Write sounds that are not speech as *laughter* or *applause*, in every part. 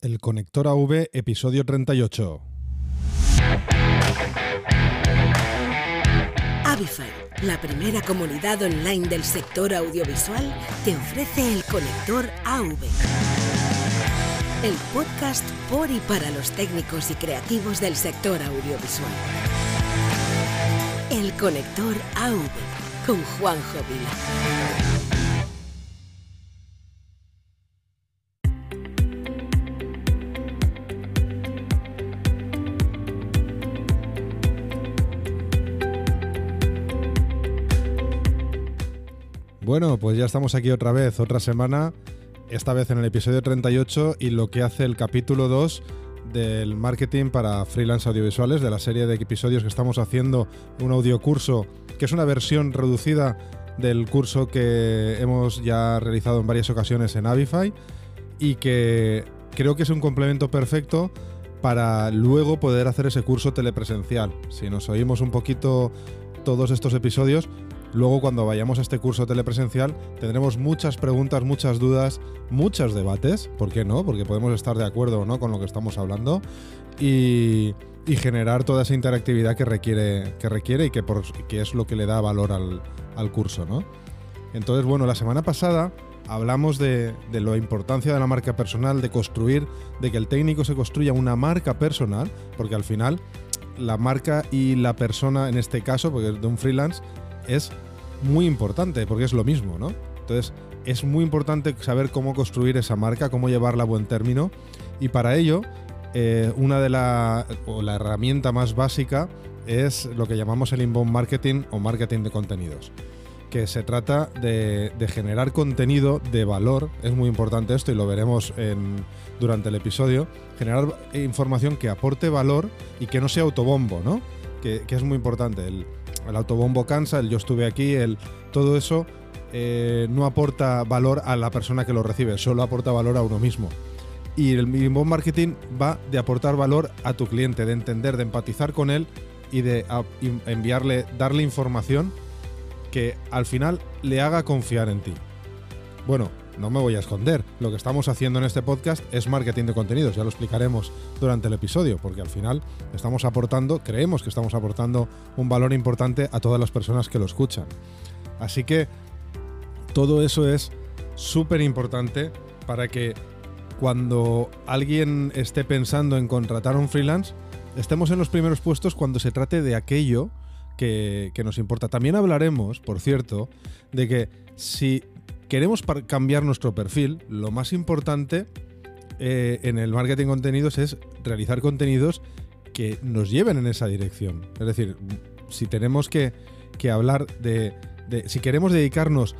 El Conector AV, episodio 38. Avify, la primera comunidad online del sector audiovisual, te ofrece el Conector AV. El podcast por y para los técnicos y creativos del sector audiovisual. El Conector AV con Juanjo Vila. Bueno, pues ya estamos aquí otra vez, otra semana, esta vez en el episodio 38 y lo que hace el capítulo 2 del marketing para freelance audiovisuales, de la serie de episodios que estamos haciendo, un audiocurso, que es una versión reducida del curso que hemos ya realizado en varias ocasiones en Avify y que creo que es un complemento perfecto para luego poder hacer ese curso telepresencial. Si nos oímos un poquito todos estos episodios, Luego cuando vayamos a este curso telepresencial tendremos muchas preguntas, muchas dudas, muchos debates, ¿por qué no? Porque podemos estar de acuerdo o no con lo que estamos hablando y, generar toda esa interactividad que requiere, que requiere y que, es lo que le da valor al, curso, ¿no? Entonces, bueno, la semana pasada hablamos de, de la importancia de la marca personal, de construir, de que el técnico se construya una marca personal, porque al final la marca y la persona, en este caso, porque es de un freelance, es muy importante porque es lo mismo, ¿no? Entonces, es muy importante saber cómo construir esa marca, cómo llevarla a buen término y para ello, eh, una de la, o la herramienta más básica es lo que llamamos el inbound marketing o marketing de contenidos que se trata de, generar contenido de valor, es muy importante esto y lo veremos durante el episodio, generar información que aporte valor y que no sea autobombo, ¿no? Que, que es muy importante. El, el autobombo cansa, el yo estuve aquí, el todo eso eh, no aporta valor a la persona que lo recibe, solo aporta valor a uno mismo. Y el inbound marketing va de aportar valor a tu cliente, de entender, de empatizar con él y de enviarle, darle información que al final le haga confiar en ti. Bueno, no me voy a esconder. Lo que estamos haciendo en este podcast es marketing de contenidos, ya lo explicaremos durante el episodio, porque al final estamos aportando, creemos que estamos aportando un valor importante a todas las personas que lo escuchan. Así que todo eso es súper importante para que cuando alguien esté pensando en contratar un freelance, estemos en los primeros puestos cuando se trate de aquello que, que, nos importa. También hablaremos, por cierto, de que si queremos cambiar nuestro perfil, lo más importante eh, en el marketing contenidos es realizar contenidos que nos lleven en esa dirección. Es decir, si tenemos que, hablar de, Si queremos dedicarnos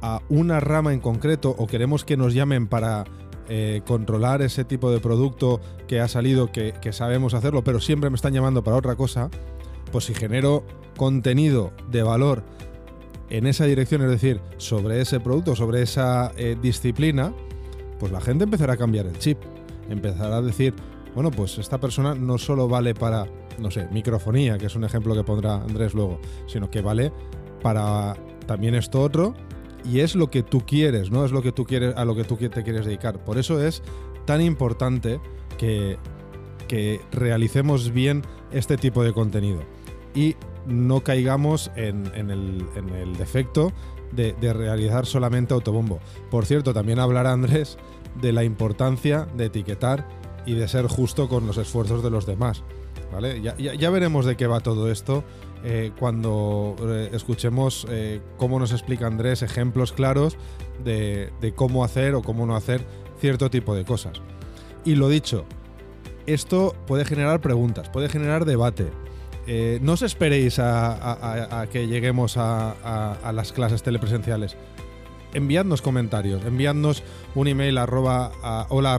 a una rama en concreto o queremos que nos llamen para eh, controlar ese tipo de producto que ha salido, que, que sabemos hacerlo, pero siempre me están llamando para otra cosa, pues si genero contenido de valor en esa dirección, es decir, sobre ese producto, sobre esa eh, disciplina, pues la gente empezará a cambiar el chip. Empezará a decir, bueno, pues esta persona no solo vale para, no sé, microfonía, que es un ejemplo que pondrá Andrés luego, sino que vale para también esto otro y es lo que tú quieres, ¿no? Es lo que tú quieres, a lo que tú te quieres dedicar. Por eso es tan importante que, que realicemos bien este tipo de contenido. Y no caigamos en, el, defecto de, realizar solamente autobombo. Por cierto, también hablará Andrés de la importancia de etiquetar y de ser justo con los esfuerzos de los demás. ¿vale? Ya, veremos de qué va todo esto eh, cuando eh, escuchemos eh, cómo nos explica Andrés ejemplos claros de, de cómo hacer o cómo no hacer cierto tipo de cosas. Y lo dicho, esto puede generar preguntas, puede generar debate, eh, no os esperéis a, que lleguemos a, las clases telepresenciales. Enviadnos comentarios, enviadnos un email a hola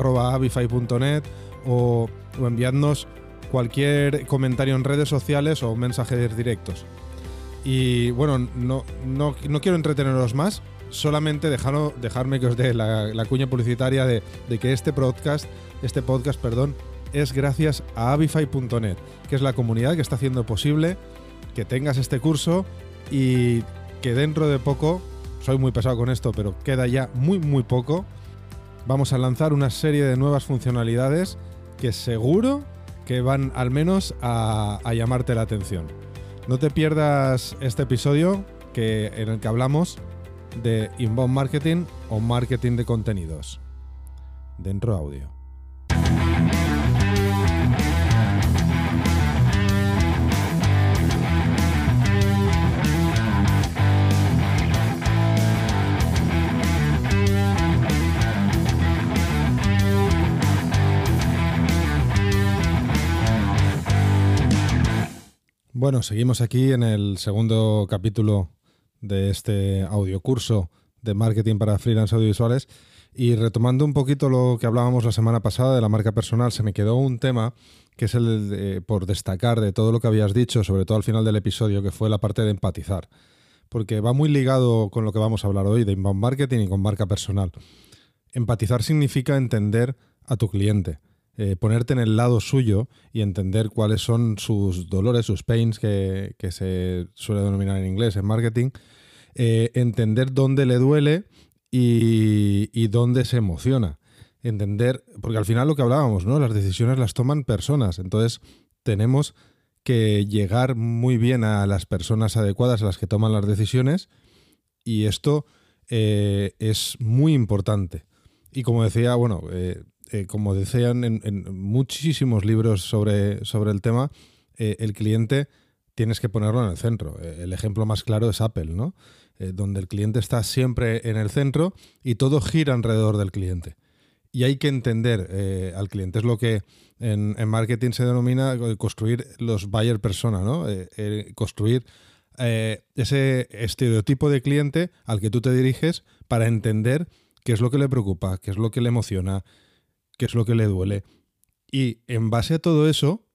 o, o enviadnos cualquier comentario en redes sociales o mensajes directos. Y bueno, no, no, quiero entreteneros más, solamente dejarme que os dé la, cuña publicitaria de, de, que este podcast, este podcast, perdón, es gracias a avify.net, que es la comunidad que está haciendo posible que tengas este curso y que dentro de poco, soy muy pesado con esto, pero queda ya muy muy poco, vamos a lanzar una serie de nuevas funcionalidades que seguro que van al menos a, llamarte la atención. No te pierdas este episodio que, en el que hablamos de inbound marketing o marketing de contenidos. Dentro audio. Bueno, seguimos aquí en el segundo capítulo de este audiocurso de marketing para freelance audiovisuales. Y retomando un poquito lo que hablábamos la semana pasada de la marca personal, se me quedó un tema que es el por destacar de todo lo que habías dicho, sobre todo al final del episodio, que fue la parte de empatizar, porque va muy ligado con lo que vamos a hablar hoy de inbound marketing y con marca personal. Empatizar significa entender a tu cliente eh, ponerte en el lado suyo y entender cuáles son sus dolores, sus pains, que, se suele denominar en inglés en marketing, eh, entender dónde le duele y, dónde se emociona. Entender, porque al final lo que hablábamos, ¿no? Las decisiones las toman personas, entonces tenemos que llegar muy bien a las personas adecuadas a las que toman las decisiones y esto eh, es muy importante. Y como decía, bueno, como decían en, muchísimos libros sobre, sobre el tema, eh, el cliente tienes que ponerlo en el centro. Eh, el ejemplo más claro es Apple, ¿no? donde el cliente está siempre en el centro y todo gira alrededor del cliente. Y hay que entender al cliente. Es lo que en, marketing se denomina construir los buyer persona, ¿no? construir ese estereotipo de cliente al que tú te diriges para entender qué es lo que le preocupa, qué es lo que le emociona, qué es lo que le duele. Y en base a todo eso,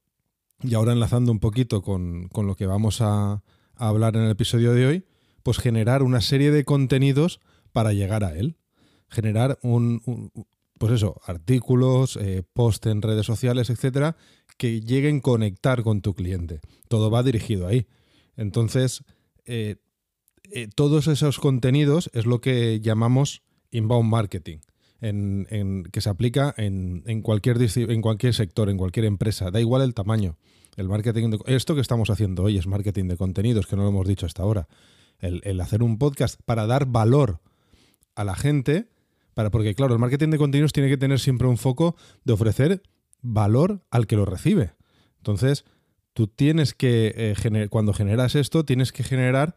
y ahora enlazando un poquito con, lo que vamos a, hablar en el episodio de hoy, pues generar una serie de contenidos para llegar a él. Generar un, pues eso, artículos, eh, post en redes sociales, etcétera, que lleguen a conectar con tu cliente. Todo va dirigido ahí. Entonces, eh, eh, todos esos contenidos es lo que llamamos inbound marketing en, que se aplica en, cualquier, en cualquier sector, en cualquier empresa, da igual el tamaño. El marketing esto que estamos haciendo hoy es marketing de contenidos, que no lo hemos dicho hasta ahora. El, hacer un podcast para dar valor a la gente, para, porque claro, el marketing de contenidos tiene que tener siempre un foco de ofrecer valor al que lo recibe. Entonces, tú tienes que, eh, cuando generas esto, tienes que generar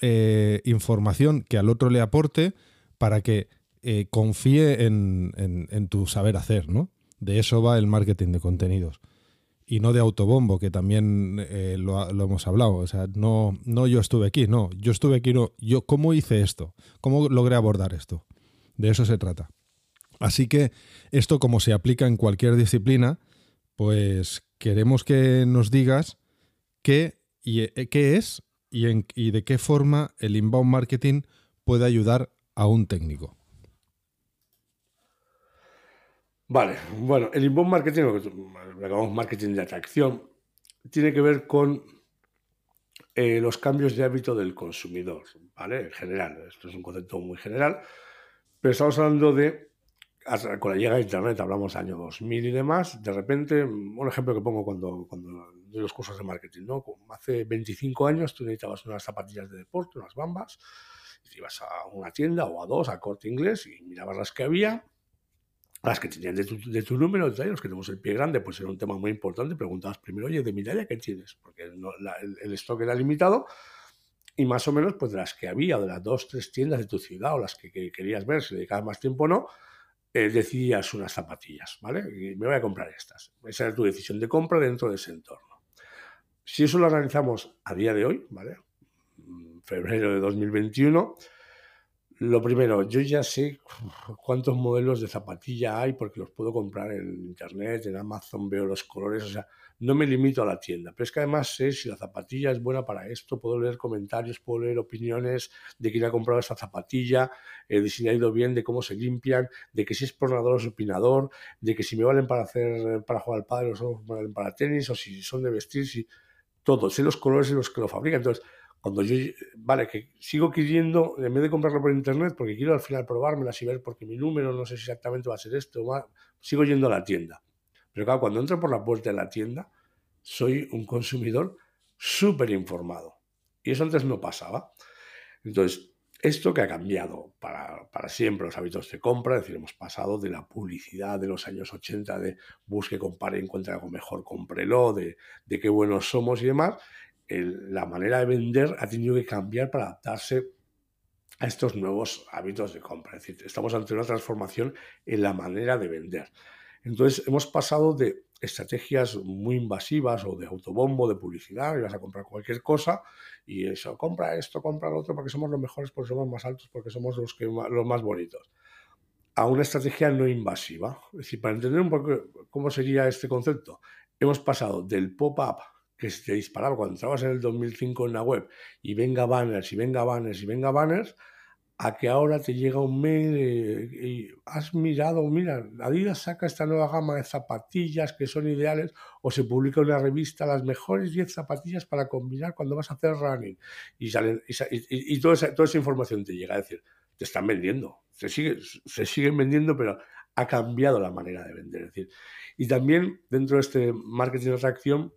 eh, información que al otro le aporte para que eh, confíe en, tu saber hacer, ¿no? De eso va el marketing de contenidos. Y no de autobombo, que también eh, lo, hemos hablado. O sea, no, no yo estuve aquí, no. Yo estuve aquí, no. Yo, ¿cómo hice esto? ¿Cómo logré abordar esto? De eso se trata. Así que esto, como se aplica en cualquier disciplina, pues queremos que nos digas qué, y, eh, qué es y, y de qué forma el inbound marketing puede ayudar a un técnico. Vale, bueno, el inbound marketing, lo que llamamos marketing de atracción, tiene que ver con eh, los cambios de hábito del consumidor, ¿vale? En general, esto es un concepto muy general, pero estamos hablando de, con la llegada de Internet, hablamos año 2000 y demás, de repente, un ejemplo que pongo cuando, cuando doy los cursos de marketing, ¿no? Hace 25 años tú necesitabas unas zapatillas de deporte, unas bambas, y ibas a una tienda o a dos, a corte inglés, y mirabas las que había, las que tenían de tu, número de los que tenemos el pie grande, pues era un tema muy importante. Preguntabas primero, oye, de mi talla, ¿qué tienes? Porque el, stock era limitado y más o menos, pues de las que había, de las dos, tres tiendas de tu ciudad o las que, querías ver, si dedicabas más tiempo o no, eh, decidías unas zapatillas, ¿vale? Me voy a comprar estas. Esa era tu decisión de compra dentro de ese entorno. Si eso lo analizamos a día de hoy, ¿vale? Febrero de 2021 lo primero, yo ya sé cuántos modelos de zapatilla hay porque los puedo comprar en internet, en Amazon, veo los colores, o sea, no me limito a la tienda, pero es que además sé si la zapatilla es buena para esto, puedo leer comentarios, puedo leer opiniones de quién ha comprado esa zapatilla, eh, de si ha ido bien, de cómo se limpian, de que si es pronador o supinador, de que si me valen para hacer para jugar al padre o son valen para tenis o si son de vestir, si todo, sé los colores en los que lo fabrican. Entonces, Cuando yo, vale, que sigo queriendo, en vez de comprarlo por internet, porque quiero al final probármelas y ver porque mi número no sé si exactamente va a ser esto, sigo yendo a la tienda. Pero claro, cuando entro por la puerta de la tienda, soy un consumidor súper informado. Y eso antes no pasaba. Entonces, esto que ha cambiado para, para, siempre los hábitos de compra, es decir, hemos pasado de la publicidad de los años 80 de busque, compare, encuentre algo mejor, cómprelo, de, de qué buenos somos y demás, la manera de vender ha tenido que cambiar para adaptarse a estos nuevos hábitos de compra. Es decir, estamos ante una transformación en la manera de vender. Entonces, hemos pasado de estrategias muy invasivas o de autobombo, de publicidad, y a comprar cualquier cosa y eso, compra esto, compra lo otro, porque somos los mejores, porque somos más altos, porque somos los, que, los más bonitos, a una estrategia no invasiva. Es decir, para entender un poco cómo sería este concepto, hemos pasado del pop-up que se disparaba cuando entrabas en el 2005 en la web y venga banners y venga banners y venga banners, a que ahora te llega un mail y, has mirado, mira, Adidas saca esta nueva gama de zapatillas que son ideales o se publica una revista las mejores 10 zapatillas para combinar cuando vas a hacer running y, salen, y, toda, esa, toda, esa, información te llega, a decir, te están vendiendo, se, sigue, se siguen vendiendo, pero ha cambiado la manera de vender. Es decir, y también dentro de este marketing de atracción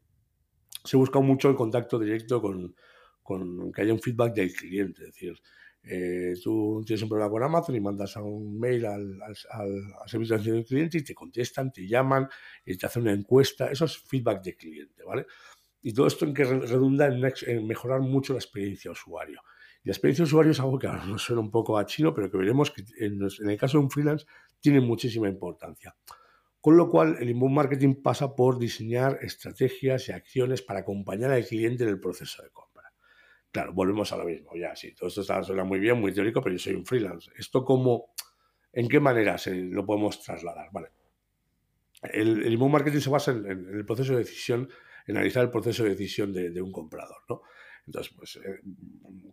se busca mucho el contacto directo con, con que haya un feedback del cliente, es decir, eh, tú tienes un problema con Amazon y mandas un mail al, servicio de atención del cliente y te contestan, te llaman, y te hacen una encuesta. Eso es feedback de cliente, ¿vale? Y todo esto en que redunda en, mejorar mucho la experiencia usuario. Y la experiencia usuario es algo que ahora nos suena un poco a chino, pero que veremos que en, el caso de un freelance tiene muchísima importancia. Con lo cual, el inbound marketing pasa por diseñar estrategias y acciones para acompañar al cliente en el proceso de compra. Claro, volvemos a lo mismo, ya, sí, todo esto está, suena muy bien, muy teórico, pero yo soy un freelance. ¿Esto cómo, en qué manera se lo podemos trasladar? Vale. El, el marketing se basa en, el proceso de decisión, en analizar el proceso de decisión de, un comprador, ¿no? Entonces, pues, eh,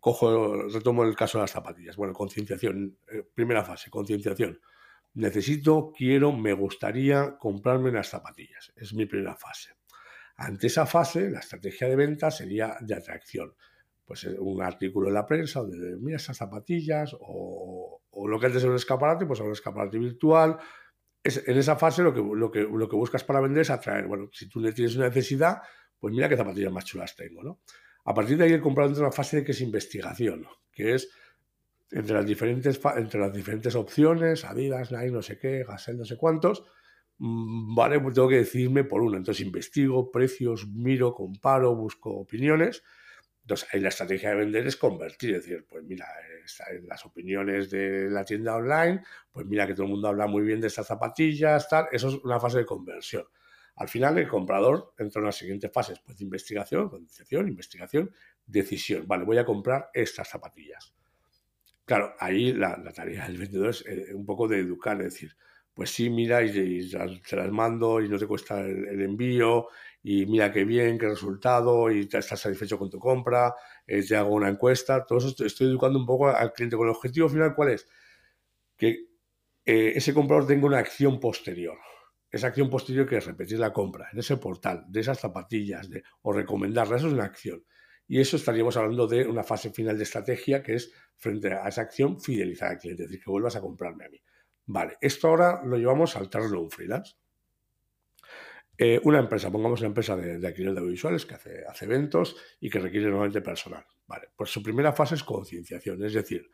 cojo, retomo el caso de las zapatillas. Bueno, concienciación, eh, primera fase, concienciación. Necesito, quiero, me gustaría comprarme unas zapatillas. Es mi primera fase. Ante esa fase, la estrategia de venta sería de atracción pues eh, un artículo en la prensa donde mira esas zapatillas o, lo que antes era un escaparate, pues un escaparate virtual. Es, en esa fase lo que, lo, que, lo que buscas para vender es atraer, bueno, si tú tienes una necesidad, pues mira qué zapatillas más chulas tengo, ¿no? A partir de ahí el comprador entra en una fase de que es investigación, que es entre las diferentes, entre las diferentes opciones, Adidas, Nike, no sé qué, Gasel, no sé cuántos, mm, vale, pues tengo que decidirme por uno. Entonces investigo precios, miro, comparo, busco opiniones entonces, ahí la estrategia de vender es convertir, es decir, pues mira, en las opiniones de la tienda online, pues mira que todo el mundo habla muy bien de estas zapatillas, tal, eso es una fase de conversión. Al final, el comprador entra en las siguientes fases, pues de investigación, concienciación, investigación, decisión. Vale, voy a comprar estas zapatillas. Claro, ahí la, tarea del vendedor es eh, un poco de educar, es decir, pues sí, mira, y, se las mando y no te cuesta el envío y mira qué bien, qué resultado, y estás satisfecho con tu compra, eh, te hago una encuesta, todo eso estoy educando un poco al cliente con el objetivo final, ¿cuál es? Que eh, ese comprador tenga una acción posterior. Esa acción posterior que es repetir la compra en ese portal, de esas zapatillas, o recomendarla, eso es una acción. Y eso estaríamos hablando de una fase final de estrategia que es frente a esa acción fidelizar al cliente, es decir, que vuelvas a comprarme a mí. Vale, esto ahora lo llevamos al terreno un freelance. Eh, una empresa, pongamos una empresa de, de alquiler de audiovisuales que hace, hace, eventos y que requiere normalmente personal. Vale, pues su primera fase es concienciación, es decir,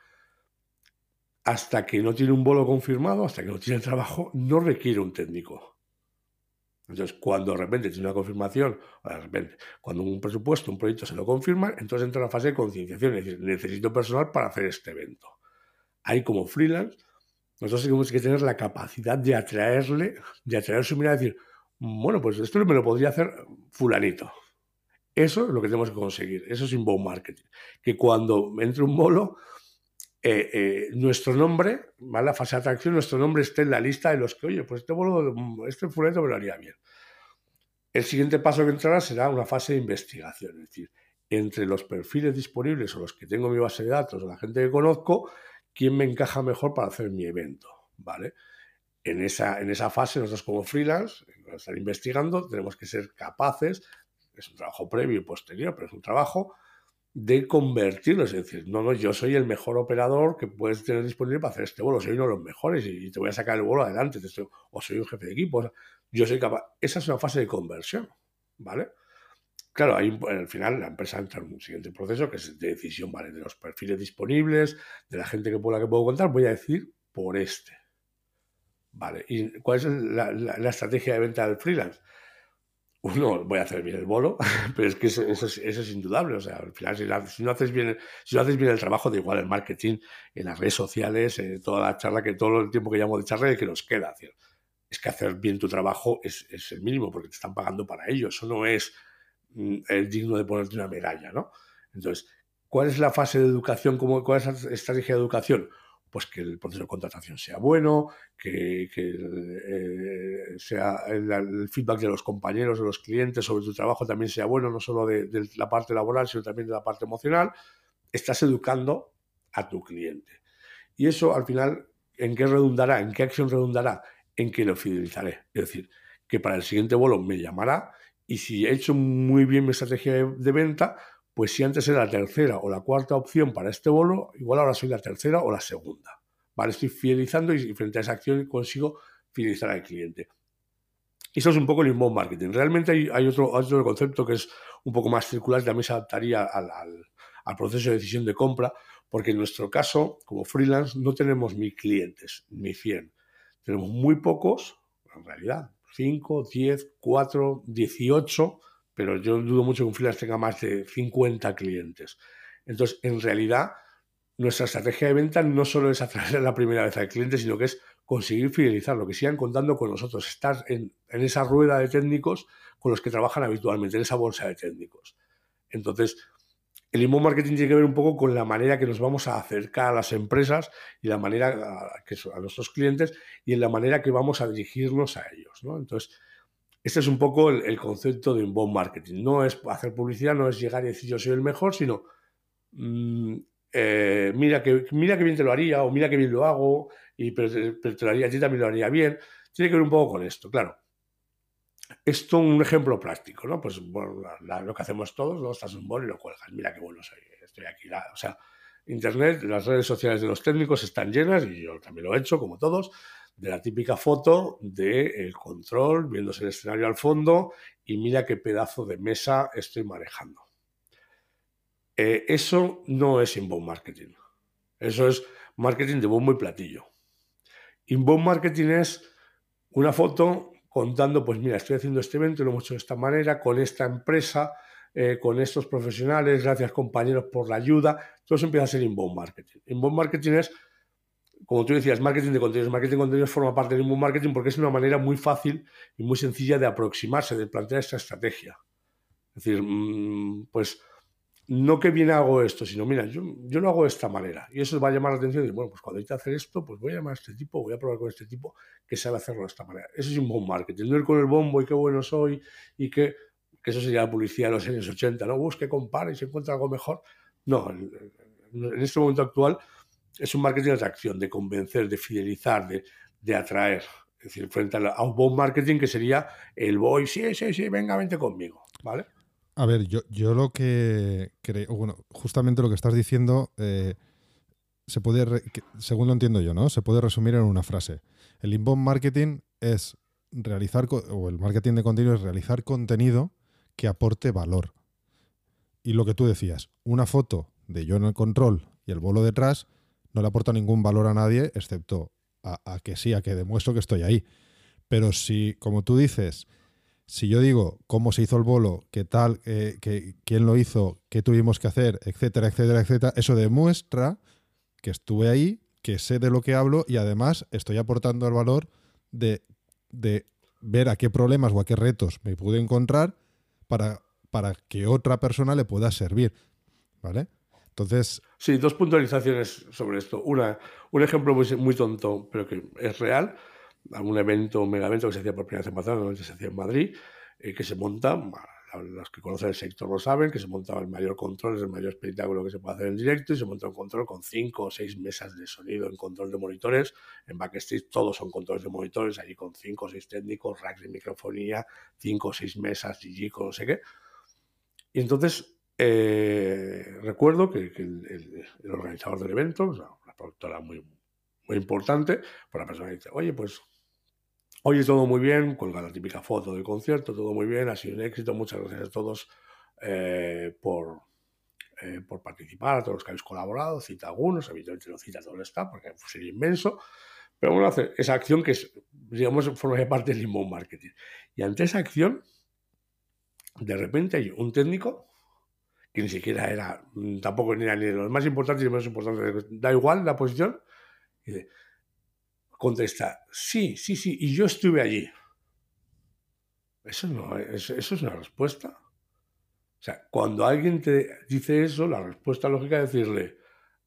hasta que no tiene un bolo confirmado, hasta que no tiene trabajo, no requiere un técnico. Entonces, cuando de repente tiene una confirmación, o de repente, cuando un presupuesto, un proyecto se lo confirma, entonces entra la fase de concienciación, es decir, necesito personal para hacer este evento. Ahí como freelance, nosotros tenemos que tener la capacidad de atraerle, de atraer su mirada y decir, bueno, pues esto me lo podría hacer fulanito. Eso es lo que tenemos que conseguir. Eso es inbound marketing. Que cuando entre un bolo, eh, eh, nuestro nombre, ¿vale? la fase de atracción, nuestro nombre esté en la lista de los que, oye, pues este bolo, este fulanito me lo haría bien. El siguiente paso que entrará será una fase de investigación. Es decir, entre los perfiles disponibles o los que tengo en mi base de datos o la gente que conozco, quién me encaja mejor para hacer mi evento. ¿Vale? En esa, en esa fase, nosotros como freelance, estar investigando, tenemos que ser capaces, es un trabajo previo y posterior, pero es un trabajo de convertirlo. Es decir, no, no, yo soy el mejor operador que puedes tener disponible para hacer este vuelo. Soy uno de los mejores y te voy a sacar el vuelo adelante. o soy un jefe de equipo. yo soy capaz. Esa es una fase de conversión. ¿Vale? Claro, ahí al final la empresa entra en un siguiente proceso que es de decisión, ¿vale? De los perfiles disponibles, de la gente que, la que puedo contar, voy a decir por este. Vale, ¿y cuál es la estrategia de venta del freelance? Uno, voy a hacer bien el bolo, *laughs* pero es que eso, es, indudable. O sea, al final, si, no haces bien, si no haces bien el trabajo, de igual el marketing, en las redes sociales, en toda la charla, que todo el tiempo que llamo de charla, es que nos queda. Es que hacer bien tu trabajo es, el mínimo, porque te están pagando para ello. Eso no es mm, digno de ponerte una medalla, ¿no? Entonces, ¿cuál es la fase de educación? ¿Cuál es la estrategia de educación? Pues que el proceso de contratación sea bueno, que, eh, sea el, feedback de los compañeros, de los clientes sobre tu trabajo también sea bueno, no solo de, la parte laboral, sino también de la parte emocional. Estás educando a tu cliente. Y eso al final, ¿en qué redundará? ¿En qué acción redundará? En que lo fidelizaré. Es decir, que para el siguiente vuelo me llamará y si he hecho muy bien mi estrategia de venta, pues si antes era la tercera o la cuarta opción para este bolo, igual ahora soy la tercera o la segunda. ¿Vale? Estoy fidelizando y frente a esa acción consigo fidelizar al cliente. Eso es un poco el inbound marketing. Realmente hay, otro, otro, concepto que es un poco más circular, también se adaptaría al, al, proceso de decisión de compra, porque en nuestro caso, como freelance, no tenemos mil clientes, ni 100. Tenemos muy pocos, en realidad, 5, 10, 4, 18 pero yo dudo mucho que un freelance tenga más de 50 clientes. Entonces, en realidad, nuestra estrategia de venta no solo es atraer la primera vez al cliente, sino que es conseguir fidelizarlo, que sigan contando con nosotros, estar en, esa rueda de técnicos con los que trabajan habitualmente, en esa bolsa de técnicos. Entonces, el inbound marketing tiene que ver un poco con la manera que nos vamos a acercar a las empresas y la manera a, que, a nuestros clientes y en la manera que vamos a dirigirnos a ellos. Entonces, este es un poco el, concepto de un buen marketing. No es hacer publicidad, no es llegar y decir yo soy el mejor, sino mm, eh, mira, que, mira que bien te lo haría o mira que bien lo hago, y, pero, te lo haría a ti también lo haría bien. Tiene que ver un poco con esto, claro. Esto un ejemplo práctico, ¿no? Pues bueno, lo que hacemos todos, ¿no? Estás un bol y lo cuelgas. Mira qué bueno soy, estoy aquí. o sea, Internet, las redes sociales de los técnicos están llenas, y yo también lo he hecho, como todos, de la típica foto del control, viéndose el escenario al fondo y mira qué pedazo de mesa estoy manejando. Eh, eso no es inbound marketing. Eso es marketing de bombo y platillo. Inbound marketing es una foto contando, pues mira, estoy haciendo este evento, lo hemos hecho de esta manera, con esta empresa, eh, con estos profesionales, gracias compañeros por la ayuda. Todo eso empieza a ser inbound marketing. Inbound marketing es como tú decías, marketing de contenidos. Marketing de contenidos forma parte del inbound marketing porque es una manera muy fácil y muy sencilla de aproximarse, de plantear esta estrategia. Es decir, mm, pues no que bien hago esto, sino mira, yo, yo lo hago de esta manera. Y eso va a llamar la atención y bueno, pues cuando hay que hacer esto, pues voy a llamar a este tipo, voy a probar con este tipo que sabe hacerlo de esta manera. Eso es inbound marketing. No ir con el bombo y qué bueno soy y que, que eso sería la publicidad de los años 80, ¿no? Busque, compare y se encuentra algo mejor. No, en este momento actual es un marketing de atracción, de convencer, de fidelizar, de, atraer. Es decir, frente a, un buen marketing que sería el voy, sí, sí, sí, venga, vente conmigo. ¿Vale? A ver, yo, yo lo que creo, bueno, justamente lo que estás diciendo, eh, se puede, según lo entiendo yo, ¿no? Se puede resumir en una frase. El inbound marketing es realizar, o el marketing de contenido es realizar contenido que aporte valor. Y lo que tú decías, una foto de yo en el control y el bolo detrás no le aporta ningún valor a nadie, excepto a, que sí, a que demuestro que estoy ahí. Pero si, como tú dices, si yo digo cómo se hizo el bolo, qué tal, eh, quién lo hizo, qué tuvimos que hacer, etcétera, etcétera, etcétera, eso demuestra que estuve ahí, que sé de lo que hablo y además estoy aportando el valor de, ver a qué problemas o a qué retos me pude encontrar para, para que otra persona le pueda servir. ¿Vale? Entonces. Sí, dos puntualizaciones sobre esto. Una, un ejemplo muy, muy tonto, pero que es real. Algún evento, un mega evento que se hacía por primera vez en Barcelona, se hacía en Madrid, eh, que se monta, los que conocen el sector lo saben, que se monta el mayor control, es el mayor espectáculo que se puede hacer en directo y se monta un control con cinco o seis mesas de sonido en control de monitores. En backstage todos son controles de monitores, allí con cinco o seis técnicos, racks de microfonía, cinco o seis mesas, con no sé qué. Y entonces eh, recuerdo que, el, organizador del evento, una productora muy, muy importante, por la persona dice, oye, pues Oye, todo muy bien, colga la típica foto del concierto, todo muy bien, ha sido un éxito, muchas gracias a todos eh, por, eh, por participar, a todos los que habéis colaborado, cita algunos, evidentemente no cita todo el staff porque sería inmenso, pero bueno, hace esa acción que es, digamos, forma parte del inbound marketing. Y ante esa acción, de repente hay un técnico que ni siquiera era, tampoco ni era ni de los más importantes ni menos importantes, da igual la posición, y dice, contesta, sí, sí, sí, y yo estuve allí. Eso no es, eso es una respuesta. O sea, cuando alguien te dice eso, la respuesta lógica es decirle,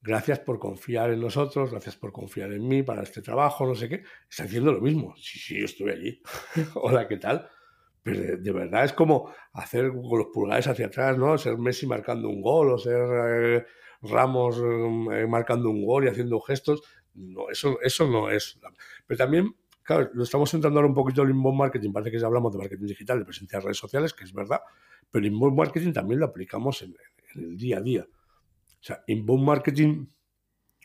gracias por confiar en nosotros, gracias por confiar en mí para este trabajo, no sé qué. Está haciendo lo mismo. Sí, sí, yo estuve allí. *laughs* Hola, ¿qué tal? Pero de, verdad es como hacer con los pulgares hacia atrás, ¿no? Ser Messi marcando un gol o ser eh, Ramos eh, marcando un gol y haciendo gestos. No, eso, eso no es. Pero también, claro, lo estamos centrando ahora un poquito en inbound marketing. Parece que ya hablamos de marketing digital, de presencia en redes sociales, que es verdad. Pero inbound marketing también lo aplicamos en, el día a día. O sea, inbound marketing,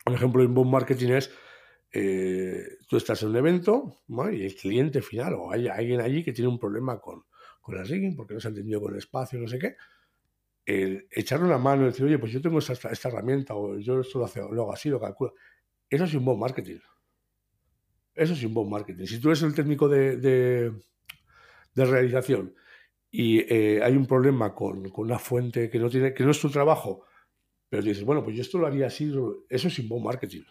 un ejemplo de inbound marketing es eh, tú estás en un evento y el cliente final o hay alguien allí que tiene un problema con, con la rigging porque no se ha entendido con el espacio, no sé qué. El echarle una mano y decir, oye, pues yo tengo esta, esta herramienta o yo esto lo hago así, lo calculo. Eso es un buen marketing. Eso es un buen marketing. Si tú eres el técnico de, de, realización y eh, hay un problema con, con, una fuente que no, tiene, que no es tu trabajo, pero dices, bueno, pues yo esto lo haría así, eso es un buen marketing.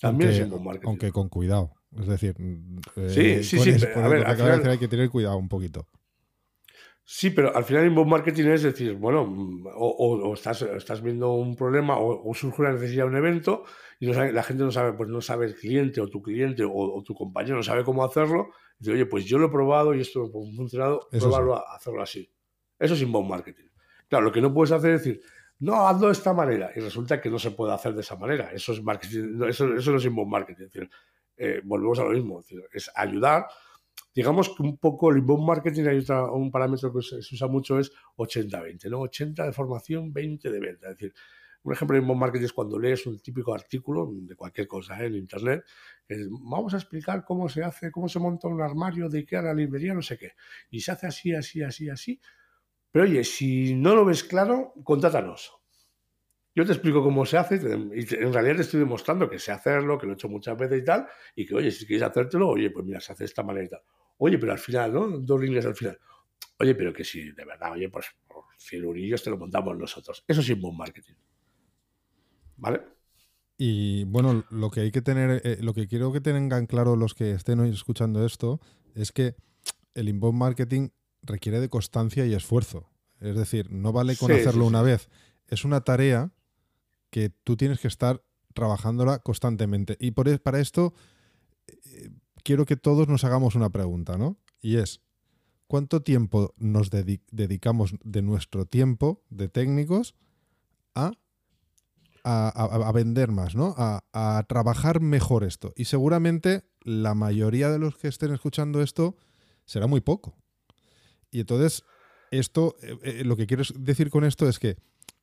También es un marketing. Aunque con cuidado. Es decir, sí, sí, sí. a ver, hay que tener cuidado un poquito. Sí, pero al final inbound marketing es decir, bueno, o, estás, estás, viendo un problema o, surge una necesidad de un evento y la gente no sabe, pues no sabe el cliente o tu cliente o, tu compañero no sabe cómo hacerlo. Y dice, oye, pues yo lo he probado y esto ha funcionado, probarlo a hacerlo así. Eso es inbound marketing. Claro, lo que no puedes hacer es decir, no, hazlo de esta manera y resulta que no se puede hacer de esa manera. Eso es marketing, eso, no es inbound marketing. Es eh, volvemos a lo mismo, es, ayudar digamos que un poco el inbound marketing hay un parámetro que se, usa mucho es 80-20, ¿no? 80 de formación, 20 de venta. Es decir, un ejemplo de inbound marketing es cuando lees un típico artículo de cualquier cosa ¿eh? en internet. vamos a explicar cómo se hace, cómo se monta un armario de Ikea, la librería, no sé qué. Y se hace así, así, así, así. Pero oye, si no lo ves claro, contátanos. Yo te explico cómo se hace y en realidad te estoy demostrando que sé hacerlo, que lo he hecho muchas veces y tal, y que, oye, si quieres hacértelo, oye, pues mira, se hace de esta manera y tal. Oye, pero al final, ¿no? Dos líneas al final. Oye, pero que si de verdad, oye, pues por 100 te lo montamos nosotros. Eso es inbound marketing. ¿Vale? Y bueno, lo que hay que tener, eh, lo que quiero que tengan claro los que estén hoy escuchando esto, es que el inbound marketing requiere de constancia y esfuerzo. Es decir, no vale con hacerlo una vez. Es una tarea que tú tienes que estar trabajándola constantemente. Y por, e, para esto, eh, quiero que todos nos hagamos una pregunta, ¿no? Y es, ¿cuánto tiempo nos dedicamos de nuestro tiempo de técnicos a, a, vender más, ¿no? A, trabajar mejor esto? Y seguramente la mayoría de los que estén escuchando esto será muy poco. Y entonces, esto, eh, eh, lo que quiero decir con esto es que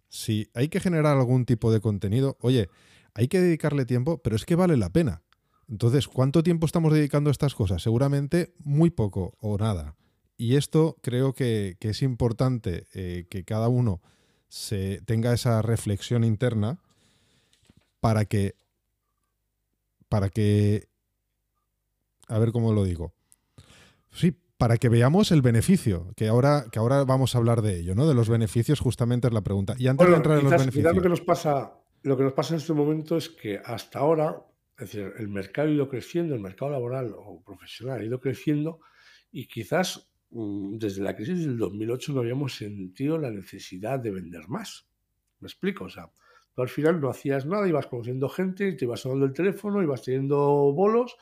si hay que generar algún tipo de contenido, oye, hay que dedicarle tiempo, pero es que vale la pena. Entonces, ¿cuánto tiempo estamos dedicando a estas cosas? Seguramente muy poco o nada. Y esto creo que, es importante eh, que cada uno se tenga esa reflexión interna para que, para que, a ver cómo lo digo. Sí, para que veamos el beneficio, que ahora, que ahora vamos a hablar de ello, ¿no? De los beneficios justamente es la pregunta. Y antes de entrar en los beneficios. Lo que nos pasa, lo que nos pasa en este momento es que hasta ahora es decir, el mercado ha ido creciendo, el mercado laboral o profesional ha ido creciendo y quizás mm, desde la crisis del 2008 no habíamos sentido la necesidad de vender más. ¿Me explico? O sea, tú al final no hacías nada, ibas conociendo gente, te ibas sonando el teléfono, ibas teniendo bolos.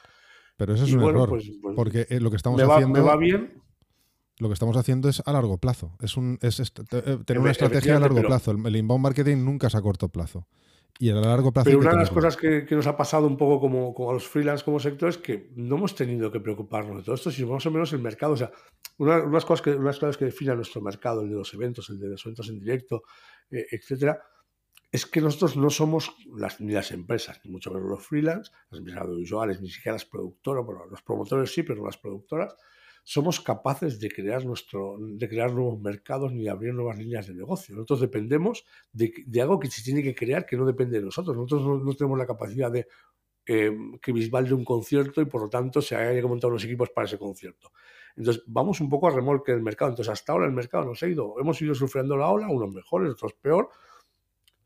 Pero eso es un error, pues, pues, porque eh, lo que estamos haciendo... Me va bien, lo que estamos haciendo es a largo plazo. Es, un, es, eh, tener una estrategia a largo plazo. El, inbound marketing nunca es a corto plazo. Y a largo plazo. Pero una de las cosas que, nos ha pasado un poco como, como, a los freelance como sector es que no hemos tenido que preocuparnos de todo esto, sino más o menos el mercado. O sea, una, unas, cosas que, unas cosas que definen nuestro mercado, el de los eventos, el de los eventos en directo, eh, etcétera, es que nosotros no somos las, ni las empresas, ni mucho menos los freelance, las empresas audiovisuales, ni siquiera las productoras, bueno, los promotores sí, pero no las productoras, somos capaces de crear, nuestro, de crear nuevos mercados ni de abrir nuevas líneas de negocio. Nosotros dependemos de, algo que se tiene que crear que no depende de nosotros. Nosotros no, tenemos la capacidad de eh, que Bisbal de un concierto y por lo tanto se haya que montar equipos para ese concierto. Entonces, vamos un poco a remolque del mercado. Entonces, hasta ahora el mercado nos ha ido, hemos ido sufriendo la ola, unos mejores, otros peor,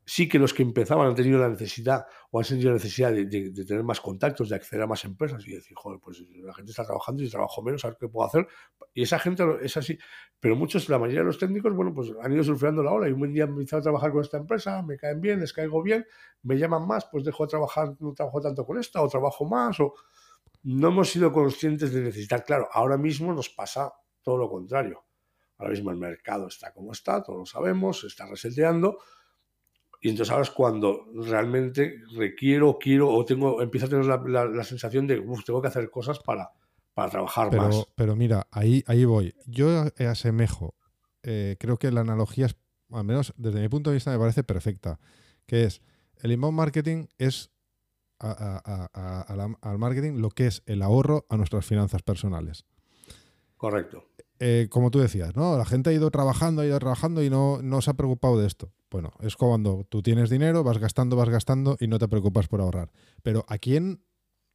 sí que los que empezaban han tenido la necesidad o han sentido la necesidad de, tener más contactos, de acceder a más empresas y decir, joder, pues la gente está trabajando y trabajo menos, a ver qué puedo hacer. Y esa gente es así. Pero muchos, la mayoría de los técnicos, bueno, pues han ido surfeando la ola y un día han empezado a trabajar con esta empresa, me caen bien, les caigo bien, me llaman más, pues dejo de trabajar, no trabajo tanto con esta o trabajo más o... No hemos sido conscientes de necesitar. Claro, ahora mismo nos pasa todo lo contrario. Ahora mismo el mercado está como está, todos lo sabemos, se está reseteando y entonces ahora es cuando realmente requiero, quiero o tengo, empiezo a tener la, sensación de, uff, tengo que hacer cosas para, para trabajar pero, más. Pero mira, ahí, ahí voy. Yo asemejo, eh, creo que la analogía, es, al menos desde mi punto de vista, me parece perfecta, que es, el inbound marketing es al marketing lo que es el ahorro a nuestras finanzas personales. Correcto. Eh, como tú decías, ¿no? La gente ha ido trabajando, ha ido trabajando y no, no se ha preocupado de esto. Bueno, es cuando tú tienes dinero, vas gastando, vas gastando y no te preocupas por ahorrar. Pero ¿a quién,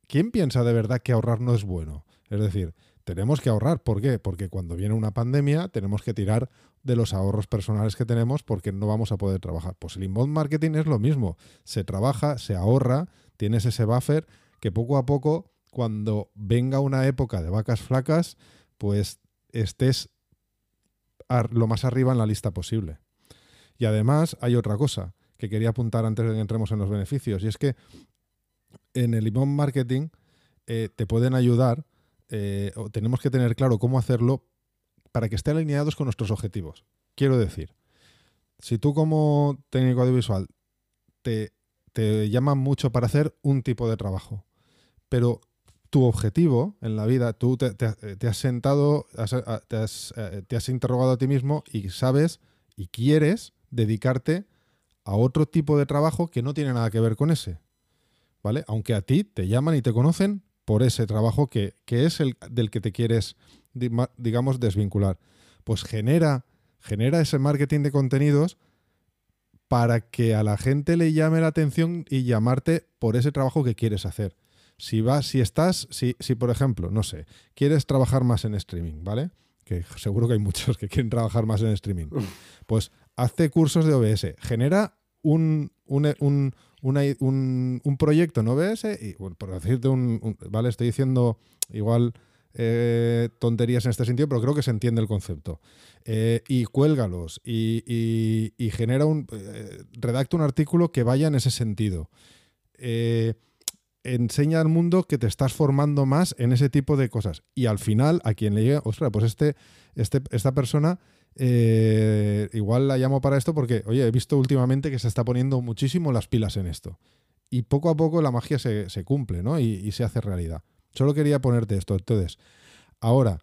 quién piensa de verdad que ahorrar no es bueno? Es decir, tenemos que ahorrar. ¿Por qué? Porque cuando viene una pandemia tenemos que tirar de los ahorros personales que tenemos porque no vamos a poder trabajar. Pues el inbound marketing es lo mismo. Se trabaja, se ahorra, tienes ese buffer que poco a poco, cuando venga una época de vacas flacas, pues estés lo más arriba en la lista posible. Y además hay otra cosa que quería apuntar antes de que entremos en los beneficios, y es que en el inbound marketing eh, te pueden ayudar, eh, o tenemos que tener claro cómo hacerlo para que estén alineados con nuestros objetivos. Quiero decir, si tú como técnico audiovisual te, te llaman mucho para hacer un tipo de trabajo, pero tu objetivo en la vida, tú te, has sentado, te, has, eh, te has interrogado a ti mismo y sabes y quieres dedicarte a otro tipo de trabajo que no tiene nada que ver con ese. ¿Vale? Aunque a ti te llaman y te conocen por ese trabajo que, es el del que te quieres, digamos, desvincular. Pues genera, genera ese marketing de contenidos para que a la gente le llame la atención y llamarte por ese trabajo que quieres hacer. Si vas, si estás, si, si por ejemplo, no sé, quieres trabajar más en streaming, ¿vale? Que seguro que hay muchos que quieren trabajar más en streaming. Pues hazte cursos de OBS, genera un, un, proyecto en OBS y, por decirte un, ¿vale? Estoy diciendo igual eh, tonterías en este sentido, pero creo que se entiende el concepto. Eh, y cuélgalos y, y, genera un, eh, redacta un artículo que vaya en ese sentido. Enseña al mundo que te estás formando más en ese tipo de cosas. Y al final, a quien le llega, ostras, pues este, este, esta persona eh, igual la llamo para esto porque, oye, he visto últimamente que se está poniendo muchísimo las pilas en esto. Y poco a poco la magia se, cumple, ¿no? Y, y, se hace realidad. Solo quería ponerte esto. Entonces, ahora,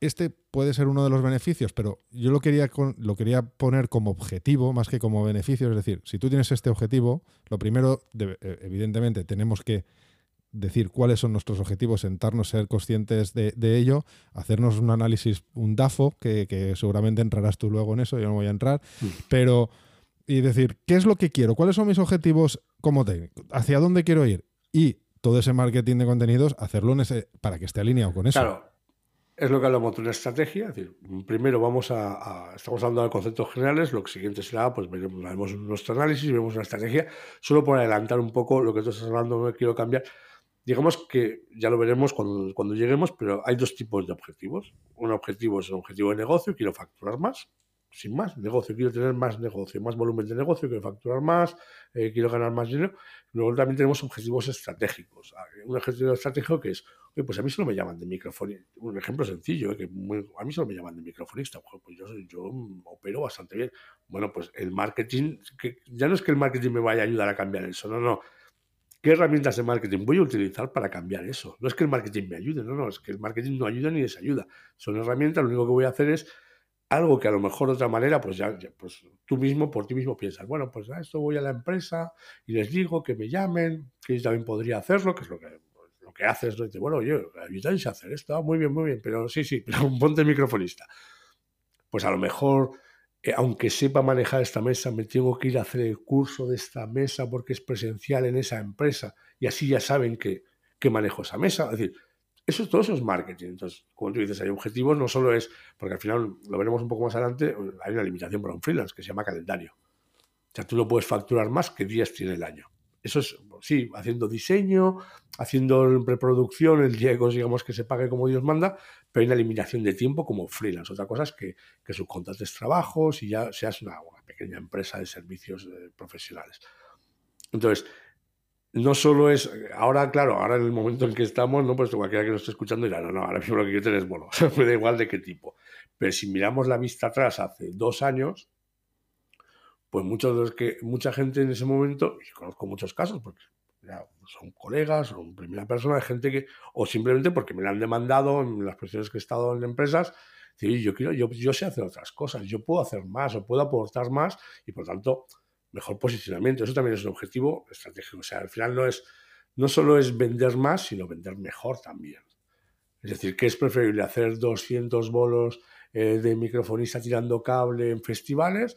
este puede ser uno de los beneficios, pero yo lo quería, lo quería poner como objetivo más que como beneficio. Es decir, si tú tienes este objetivo, lo primero, eh, evidentemente, tenemos que decir cuáles son nuestros objetivos, sentarnos, ser conscientes de, ello, hacernos un análisis, un DAFO, que, seguramente entrarás tú luego en eso, yo no voy a entrar, pero y decir, ¿qué es lo que quiero? ¿Cuáles son mis objetivos como técnico? ¿Hacia dónde quiero ir? Y todo ese marketing de contenidos, hacerlo en ese, para que esté alineado con eso. Claro es lo que hablamos de una estrategia. Es decir, primero vamos a, estamos hablando de conceptos generales, lo que siguiente será, pues veremos, nuestro análisis, vemos una estrategia. Solo por adelantar un poco lo que tú estás hablando, no quiero cambiar. Digamos que ya lo veremos cuando, cuando lleguemos, pero hay dos tipos de objetivos. Un objetivo es un objetivo de negocio, quiero facturar más, sin más, negocio, quiero tener más negocio, más volumen de negocio, quiero facturar más, eh, quiero ganar más dinero. Luego también tenemos objetivos estratégicos. Ah, un objetivo estratégico que es, pues a mí solo me llaman de microfonista. Un ejemplo sencillo, eh, que a mí solo me llaman de microfonista. Pues yo, yo opero bastante bien. Bueno, pues el marketing, que ya no es que el marketing me vaya a ayudar a cambiar eso, no, no. ¿Qué herramientas de marketing voy a utilizar para cambiar eso? No es que el marketing me ayude, no, no, es que el marketing no ayuda ni desayuda. Son herramientas, lo único que voy a hacer es algo que a lo mejor de otra manera, pues ya, pues tú mismo, por ti mismo piensas, bueno, pues a esto voy a la empresa y les digo que me llamen, que yo también podría hacerlo, que es lo que, pues, lo que haces, ¿no? bueno, yo, ayudáis a hacer esto, ah, muy bien, muy bien, pero sí, sí, *laughs* pero ponte el microfonista. Pues a lo mejor, aunque sepa manejar esta mesa, me tengo que ir a hacer el curso de esta mesa porque es presencial en esa empresa y así ya saben que, que manejo esa mesa. Es decir, eso, todo eso es marketing. Entonces, como tú dices, hay objetivos, no solo es, porque al final lo veremos un poco más adelante, hay una limitación para un freelance que se llama calendario. O sea, tú no puedes facturar más que días tiene el año. Eso es, sí, haciendo diseño, haciendo preproducción, el día que que se pague como Dios manda, pero hay una limitación de tiempo como freelance. Otra cosa es que, que subcontrates trabajos y ya seas una, pequeña empresa de servicios eh, profesionales. Entonces, no solo es, ahora claro, ahora en el momento en que estamos, no pues cualquiera que nos esté escuchando dirá, no, no, ahora mismo lo que quiero tener es bono, *laughs* me da igual de qué tipo. Pero si miramos la vista atrás hace dos años, pues muchos de los que, mucha gente en ese momento, y conozco muchos casos, porque son colegas, son primera persona, gente que, o simplemente porque me la han demandado en las posiciones que he estado en empresas, decir, yo quiero, yo, yo sé hacer otras cosas, yo puedo hacer más, o puedo aportar más, y por tanto, mejor posicionamiento. Eso también es un objetivo estratégico. O sea, al final no, es, no solo es vender más, sino vender mejor también. Es decir, que es preferible hacer 200 bolos eh, de microfonista tirando cable en festivales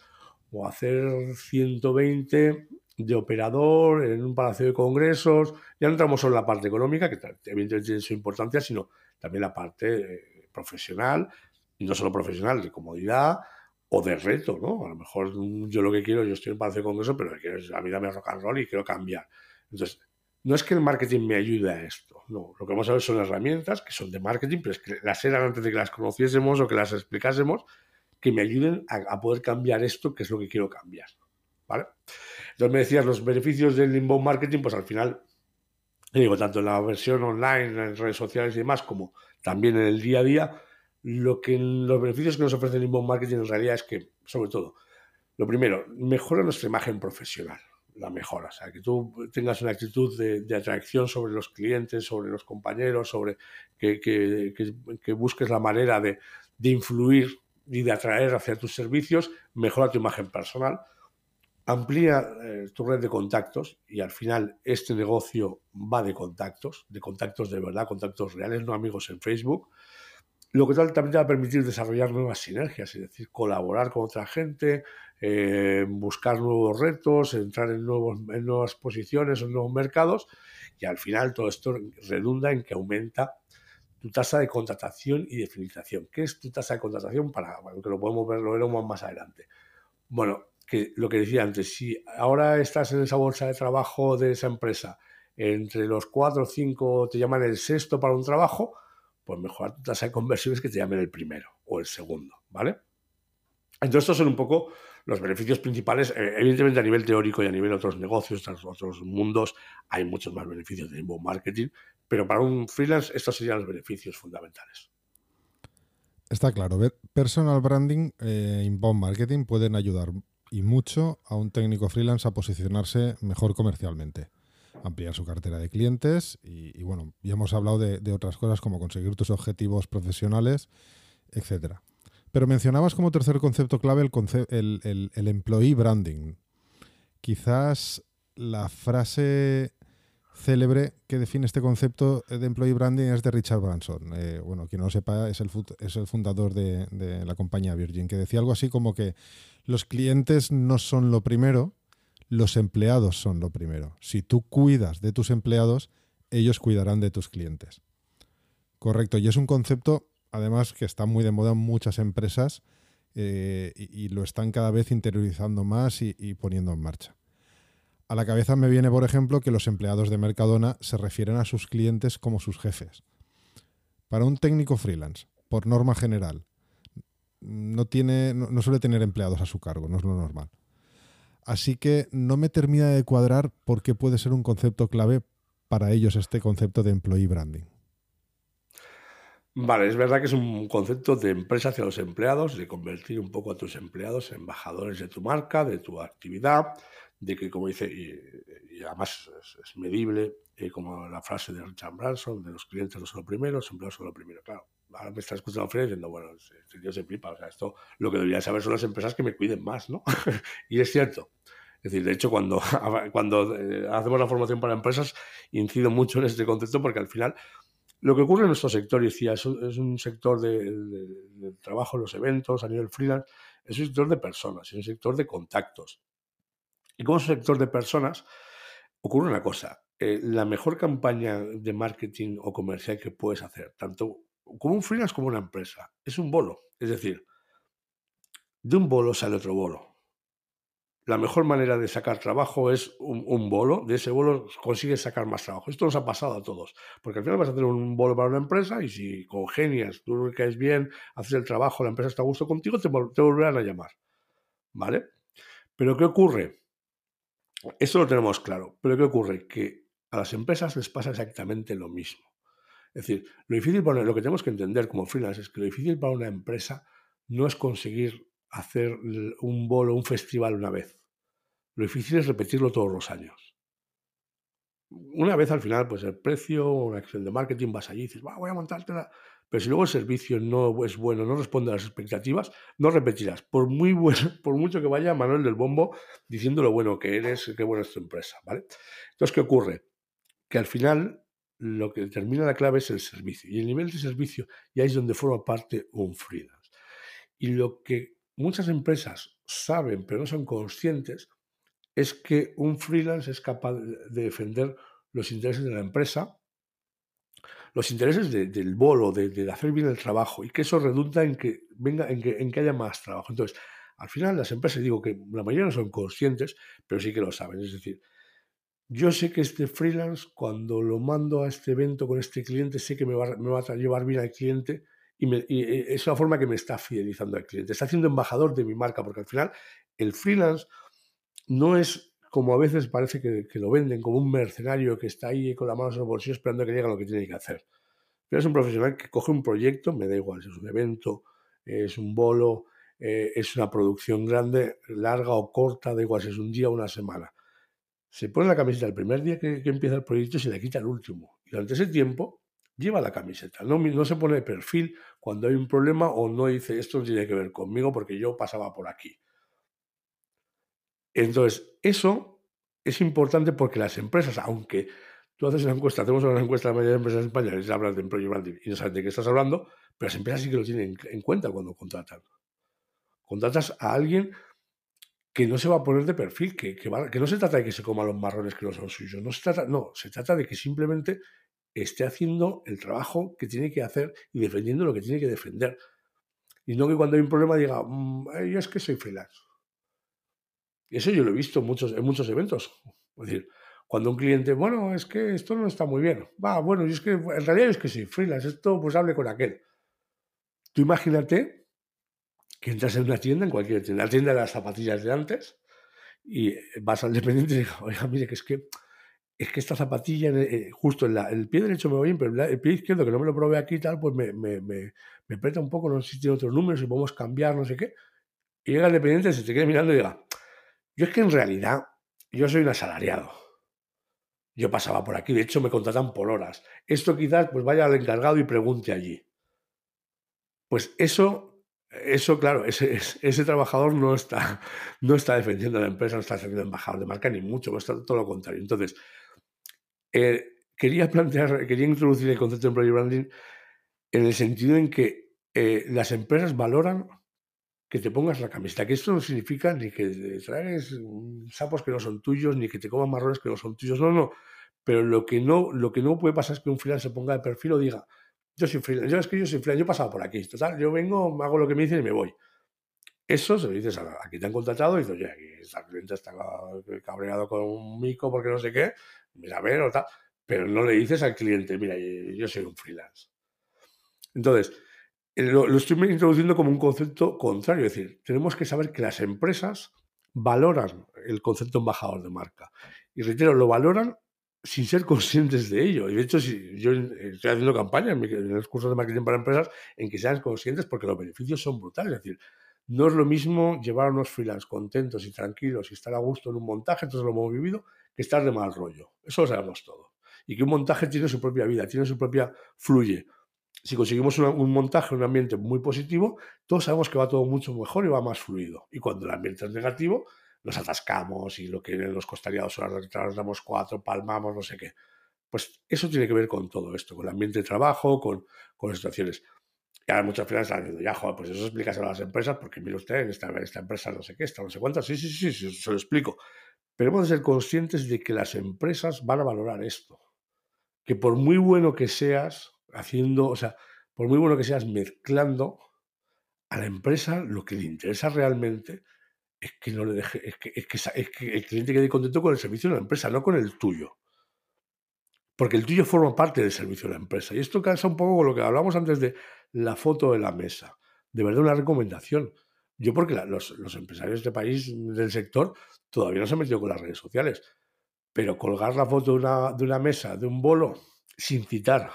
o hacer 120 de operador en un palacio de congresos. Ya no entramos en la parte económica, que evidentemente tiene su importancia, sino también la parte eh, profesional, no solo profesional, de comodidad, o de reto, ¿no? A lo mejor mm, yo lo que quiero, yo estoy en Palacio de Congreso, pero a mí dame rock and roll y quiero cambiar. Entonces, no es que el marketing me ayude a esto, no. Lo que vamos a ver son herramientas que son de marketing, pero es que las eran antes de que las conociésemos o que las explicásemos, que me ayuden a, poder cambiar esto, que es lo que quiero cambiar, ¿vale? Entonces me decías, los beneficios del inbound marketing, pues al final, digo, tanto en la versión online, en redes sociales y demás, como también en el día a día, lo que los beneficios que nos ofrece el inbound marketing en realidad es que, sobre todo, lo primero, mejora nuestra imagen profesional, la mejora, o sea, que tú tengas una actitud de, atracción sobre los clientes, sobre los compañeros, sobre que, busques la manera de, influir y de atraer hacia tus servicios, mejora tu imagen personal, amplía eh, tu red de contactos y al final este negocio va de contactos, de contactos de verdad, contactos reales, no amigos en Facebook lo que también te va a permitir desarrollar nuevas sinergias, es decir, colaborar con otra gente, eh, buscar nuevos retos, entrar en, nuevos, nuevas posiciones, en nuevos mercados, y al final todo esto redunda en que aumenta tu tasa de contratación y de fidelización. ¿Qué es tu tasa de contratación? Para, bueno, que lo podemos ver, lo veremos más adelante. Bueno, que lo que decía antes, si ahora estás en esa bolsa de trabajo de esa empresa, entre los cuatro o cinco te llaman el sexto para un trabajo, pues mejorar tu tasa de conversiones que te llamen el primero o el segundo, ¿vale? Entonces, estos son un poco los beneficios principales. Eh, evidentemente, a nivel teórico y a nivel de otros negocios, otros mundos, hay muchos más beneficios de inbound marketing, pero para un freelance, estos serían los beneficios fundamentales. Está claro. Personal branding e inbound marketing pueden ayudar y mucho a un técnico freelance a posicionarse mejor comercialmente ampliar su cartera de clientes y, bueno, ya hemos hablado de, otras cosas como conseguir tus objetivos profesionales, etcétera. Pero mencionabas como tercer concepto clave el, el, el, employee branding. Quizás la frase célebre que define este concepto de employee branding es de Richard Branson. Eh, bueno, quien no lo sepa, es el, es el fundador de, la compañía Virgin, que decía algo así como que los clientes no son lo primero, los empleados son lo primero. Si tú cuidas de tus empleados, ellos cuidarán de tus clientes. Correcto, y es un concepto, además, que está muy de moda en muchas empresas eh, y, lo están cada vez interiorizando más y poniendo en marcha. A la cabeza me viene, por ejemplo, que los empleados de Mercadona se refieren a sus clientes como sus jefes. Para un técnico freelance, por norma general, no, tiene, no suele tener empleados a su cargo, no es lo normal. Así que no me termina de cuadrar por qué puede ser un concepto clave para ellos este concepto de employee branding. Vale, es verdad que es un concepto de empresa hacia los empleados, de convertir un poco a tus empleados en embajadores de tu marca, de tu actividad, de que, como dice, y, además es, medible, eh, como la frase de Richard Branson, de los clientes no son los primeros, los empleados son lo primero. Claro, ahora me está escuchando Fred diciendo, bueno, este tío se flipa, o sea, esto lo que debería saber son las empresas que me cuiden más, ¿no? *laughs* y es cierto. Es decir, de hecho, cuando, *laughs* cuando eh, hacemos la formación para empresas, incido mucho en este concepto porque al final lo que ocurre en nuestro sector, y decía, es un, sector de, trabajo, los eventos, a nivel freelance, es un sector de personas, es un sector de contactos. Y como un sector de personas, ocurre una cosa. Eh, la mejor campaña de marketing o comercial que puedes hacer, tanto como un freelance como una empresa, es un bolo. Es decir, de un bolo sale otro bolo la mejor manera de sacar trabajo es un, bolo. De ese bolo consigues sacar más trabajo. Esto nos ha pasado a todos. Porque al final vas a tener un bolo para una empresa y si congenias, tú caes bien, haces el trabajo, la empresa está a gusto contigo, te, te volverán a llamar. ¿Vale? Pero ¿qué ocurre? Esto lo tenemos claro. Pero ¿qué ocurre? Que a las empresas les pasa exactamente lo mismo. Es decir, lo difícil para, lo que tenemos que entender como freelance es que lo difícil para una empresa no es conseguir hacer un bolo, un festival una vez. Lo difícil es repetirlo todos los años. Una vez al final, pues el precio, una acción de marketing, vas allí y dices, voy a montártela. Pero si luego el servicio no es bueno, no responde a las expectativas, no repetirás. Por, muy bueno, *laughs* por mucho que vaya Manuel del Bombo diciendo lo bueno que eres, qué buena es tu empresa. ¿vale? Entonces, ¿qué ocurre? Que al final lo que determina la clave es el servicio. Y el nivel de servicio ya es donde forma parte un freelance. Y lo que muchas empresas saben, pero no son conscientes, es que un freelance es capaz de defender los intereses de la empresa, los intereses del bolo, de, hacer bien el trabajo, y que eso redunda en que, venga, en que, haya más trabajo. Entonces, al final las empresas, digo que la mayoría no son conscientes, pero sí que lo saben. Es decir, yo sé que este freelance, cuando lo mando a este evento con este cliente, sé que me va, me a llevar bien al cliente y, y, es una forma que me está fidelizando al cliente. Está haciendo embajador de mi marca, porque al final el freelance no es como a veces parece que, lo venden, como un mercenario que está ahí con la mano en los bolsillos esperando que llegue lo que tiene que hacer. Pero es un profesional que coge un proyecto, me da igual si es un evento, es un bolo, eh, es una producción grande, larga o corta, da igual si es un día o una semana. Se pone la camiseta el primer día que, empieza el proyecto y se le quita el último. Y durante ese tiempo lleva la camiseta. No, no se pone de perfil cuando hay un problema o no dice esto no tiene que ver conmigo porque yo pasaba por aquí. Entonces, eso es importante porque las empresas, aunque tú haces una encuesta, hacemos una encuesta de la mayoría de empresas españolas y hablas de employee branding y no saben de qué estás hablando, pero las empresas sí que lo tienen en cuenta cuando contratan. Contratas a alguien que no se va a poner de perfil, que, que, no se trata de que se coma los marrones que no son suyos, no se trata, no, se trata de que simplemente esté haciendo el trabajo que tiene que hacer y defendiendo lo que tiene que defender. Y no que cuando hay un problema diga, mm, yo es que soy freelance. Eso yo lo he visto muchos, en muchos eventos. Decir, cuando un cliente, bueno, es que esto no está muy bien. Va, bueno, y es que en realidad es que soy freelance, esto pues hable con aquel. Tú imagínate que entras en una tienda, en cualquier tienda, la tienda de las zapatillas de antes, y vas al dependiente y dices, oiga, mire, que es que es que esta zapatilla, eh, justo en el pie derecho me va bien, pero el pie izquierdo, que no me lo probé aquí y tal, pues me, me, me, me un poco, no sé si tiene otros números, si podemos cambiar, no sé qué. Y llega el dependiente, se te queda mirando y diga, yo es que en realidad yo soy un asalariado. Yo pasaba por aquí, de hecho me contratan por horas. Esto quizás pues vaya al encargado y pregunte allí. Pues eso, eso claro, ese, trabajador no está, no está defendiendo a la empresa, no está haciendo embajador de marca, ni mucho, está todo lo contrario. Entonces, eh, quería plantear, quería introducir el concepto de employee branding en el sentido en que eh, las empresas valoran que te pongas la camiseta, que esto no significa ni que traes sapos que no son tuyos, ni que te coman marrones que no son tuyos, no, no. Pero lo que no, lo que no puede pasar es que un freelance se ponga de perfil o diga, yo soy freelance, yo es que yo soy freelance, yo he pasado por aquí, total, yo vengo, hago lo que me dicen y me voy. Eso se lo dices a aquí te han contratado y dices, oye, aquí esta cliente está cabreado con un mico porque no sé qué, mira, a ver, o tal. Pero no le dices al cliente, mira, yo soy un freelance. Entonces, eh, lo, estoy introduciendo como un concepto contrario, es decir, tenemos que saber que las empresas valoran el concepto embajador de marca. Y reitero, lo valoran sin ser conscientes de ello. Y de hecho, si yo estoy haciendo campañas en, los cursos de marketing para empresas en que sean conscientes porque los beneficios son brutales. Es decir, no es lo mismo llevar a unos freelance contentos y tranquilos y estar a gusto en un montaje, entonces lo hemos vivido, que estar de mal rollo. Eso lo sabemos todo. Y que un montaje tiene su propia vida, tiene su propia fluye si conseguimos un montaje, un ambiente muy positivo, todos sabemos que va todo mucho mejor y va más fluido. Y cuando el ambiente es negativo, nos atascamos y lo que nos costaría dos horas, nos damos cuatro, palmamos, no sé qué. Pues eso tiene que ver con todo esto, con el ambiente de trabajo, con, con situaciones. Y ahora muchas finales están diciendo, ya, joder, pues eso explícaselo a las empresas, porque mire usted, en esta, esta empresa no sé qué, esta no sé cuántas, sí, sí, sí, sí, se lo explico. Pero hemos de ser conscientes de que las empresas van a valorar esto. Que por muy bueno que seas haciendo, o sea, por muy bueno que seas mezclando, a la empresa lo que le interesa realmente es que no le deje, es que, es que, el cliente quede contento con el servicio de la empresa, no con el tuyo. Porque el tuyo forma parte del servicio de la empresa. Y esto cansa un poco con lo que hablamos antes de la foto de la mesa. De verdad, una recomendación. Yo, porque los, los, empresarios de país, del sector, todavía no se han metido con las redes sociales. Pero colgar la foto de una, de una mesa, de un bolo, sin citar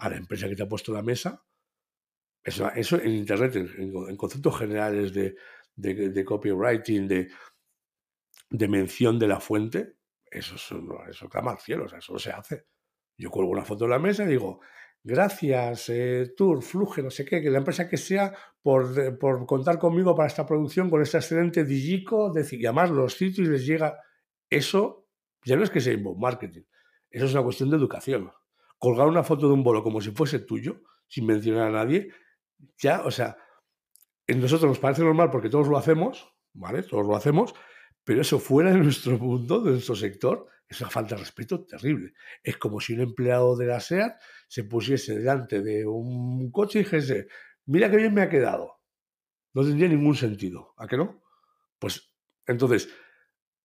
a la empresa que te ha puesto la mesa, eso, eso en Internet, en, conceptos generales de, de, copywriting, de, de, mención de la fuente, eso, eso clama al cielo, o sea, eso no se hace. Yo cuelgo una foto de la mesa y digo, gracias, eh, Tour, Fluge, no sé qué, que la empresa que sea, por, por contar conmigo para esta producción con este excelente Digico, decir, y además los sitios les llega. Eso ya no es que sea inbound marketing, eso es una cuestión de educación colgar una foto de un bolo como si fuese tuyo, sin mencionar a nadie, ya, o sea, en nosotros nos parece normal porque todos lo hacemos, ¿vale? Todos lo hacemos, pero eso fuera de nuestro mundo, de nuestro sector, es una falta de respeto terrible. Es como si un empleado de la SEAT se pusiese delante de un coche y dijese, mira qué bien me ha quedado. No tendría ningún sentido, ¿a qué no? Pues entonces,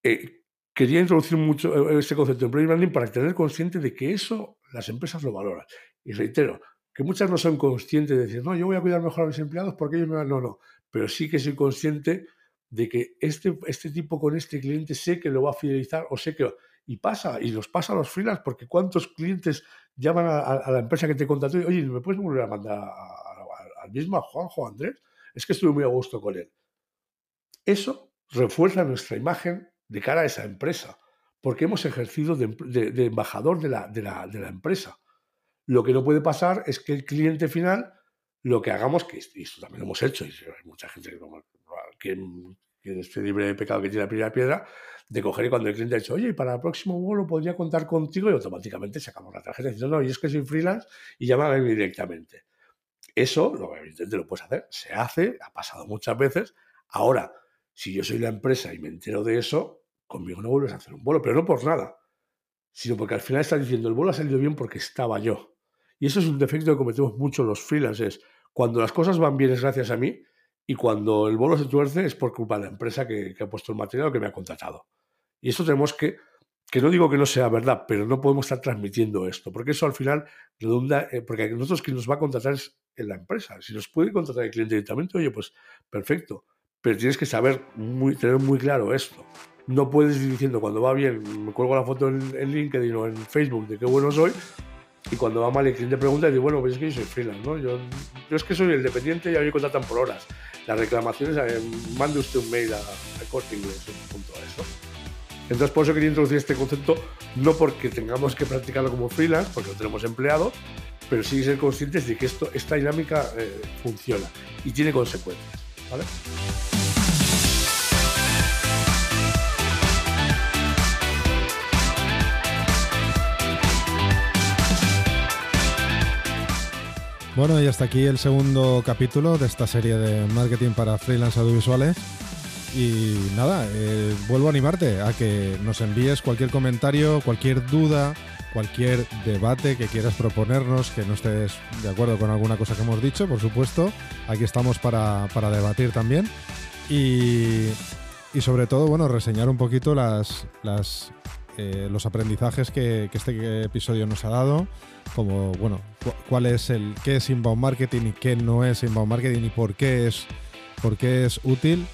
eh, quería introducir mucho este concepto de employee branding para tener consciente de que eso las empresas lo valoran. Y reitero, que muchas no son conscientes de decir, no, yo voy a cuidar mejor a mis empleados porque ellos me van. No, no. Pero sí que soy consciente de que este, este tipo con este cliente sé que lo va a fidelizar o sé que. Y pasa, y los pasa a los freelance, porque ¿cuántos clientes llaman a, la empresa que te contrató y, oye, ¿me puedes volver a mandar al mismo, Juanjo, Andrés? Es que estuve muy a gusto con él. Eso refuerza nuestra imagen de cara a esa empresa porque hemos ejercido de, embajador de la, de, la, empresa. Lo que no puede pasar es que el cliente final, lo que hagamos, que esto también lo hemos hecho, y hay mucha gente que, que, es libre de pecado que tiene la primera piedra, de coger y cuando el cliente ha dicho, oye, para el próximo vuelo podría contar contigo, y automáticamente sacamos la tarjeta diciendo, no, y es que soy freelance y llamarme directamente. Eso, lo, evidentemente lo puedes hacer, se hace, ha pasado muchas veces. Ahora, si yo soy la empresa y me entero de eso, conmigo no vuelves a hacer un vuelo, pero no por nada, sino porque al final estás diciendo, el vuelo ha salido bien porque estaba yo. Y eso es un defecto que cometemos mucho los freelancers. Cuando las cosas van bien es gracias a mí y cuando el vuelo se tuerce es por culpa de la empresa que, ha puesto el material o que me ha contratado. Y eso tenemos que, que no digo que no sea verdad, pero no podemos estar transmitiendo esto, porque eso al final redunda, eh, porque nosotros quien nos va a contratar es en la empresa. Si nos puede contratar el cliente directamente, oye, pues perfecto, pero tienes que saber, tener muy claro esto no puedes ir diciendo cuando va bien, me cuelgo la foto en, LinkedIn o en Facebook de qué bueno soy, y cuando va mal el cliente pregunta y dice, bueno, pues es que yo soy freelance, ¿no? Yo, es que soy el dependiente y a mí me contratan por horas. Las reclamaciones, eh, mande usted un mail a, a Inglés, punto eso. Entonces, por eso quería introducir este concepto, no porque tengamos que practicarlo como freelance, porque lo tenemos empleado, pero sí ser conscientes de que esto, esta dinámica eh, funciona y tiene consecuencias, ¿vale? Bueno, y hasta aquí el segundo capítulo de esta serie de marketing para freelance audiovisuales. Y nada, eh, vuelvo a animarte a que nos envíes cualquier comentario, cualquier duda, cualquier debate que quieras proponernos, que no estés de acuerdo con alguna cosa que hemos dicho, por supuesto. Aquí estamos para, debatir también. Y, sobre todo, bueno, reseñar un poquito las, las eh, los aprendizajes que, este episodio nos ha dado, como, bueno, cuál es el, qué es inbound marketing y qué no es inbound marketing y por qué es, por qué es útil,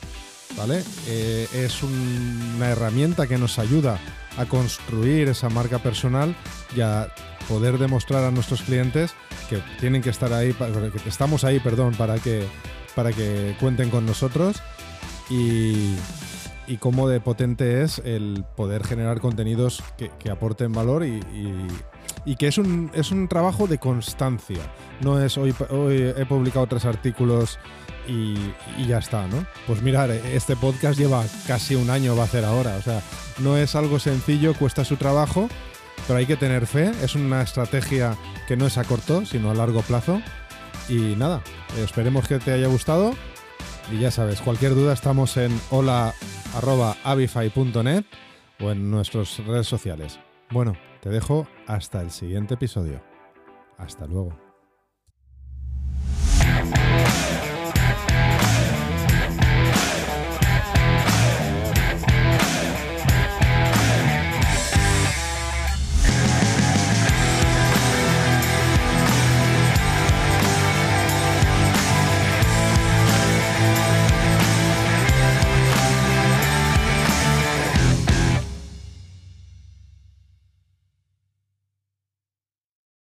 ¿vale? Eh, es una herramienta que nos ayuda a construir esa marca personal y a poder demostrar a nuestros clientes que tienen que estar ahí, que estamos ahí, perdón, para que, para que cuenten con nosotros y, y cómo de potente es el poder generar contenidos que, aporten valor y, y que es un, es un trabajo de constancia. No es hoy, hoy he publicado tres artículos y, y, ya está, ¿no? Pues mirar, este podcast lleva casi un año, va a hacer ahora. O sea, no es algo sencillo, cuesta su trabajo, pero hay que tener fe. Es una estrategia que no es a corto, sino a largo plazo. Y nada, esperemos que te haya gustado. Y ya sabes, cualquier duda estamos en hola.avify.net o en nuestras redes sociales. Bueno, te dejo hasta el siguiente episodio. Hasta luego.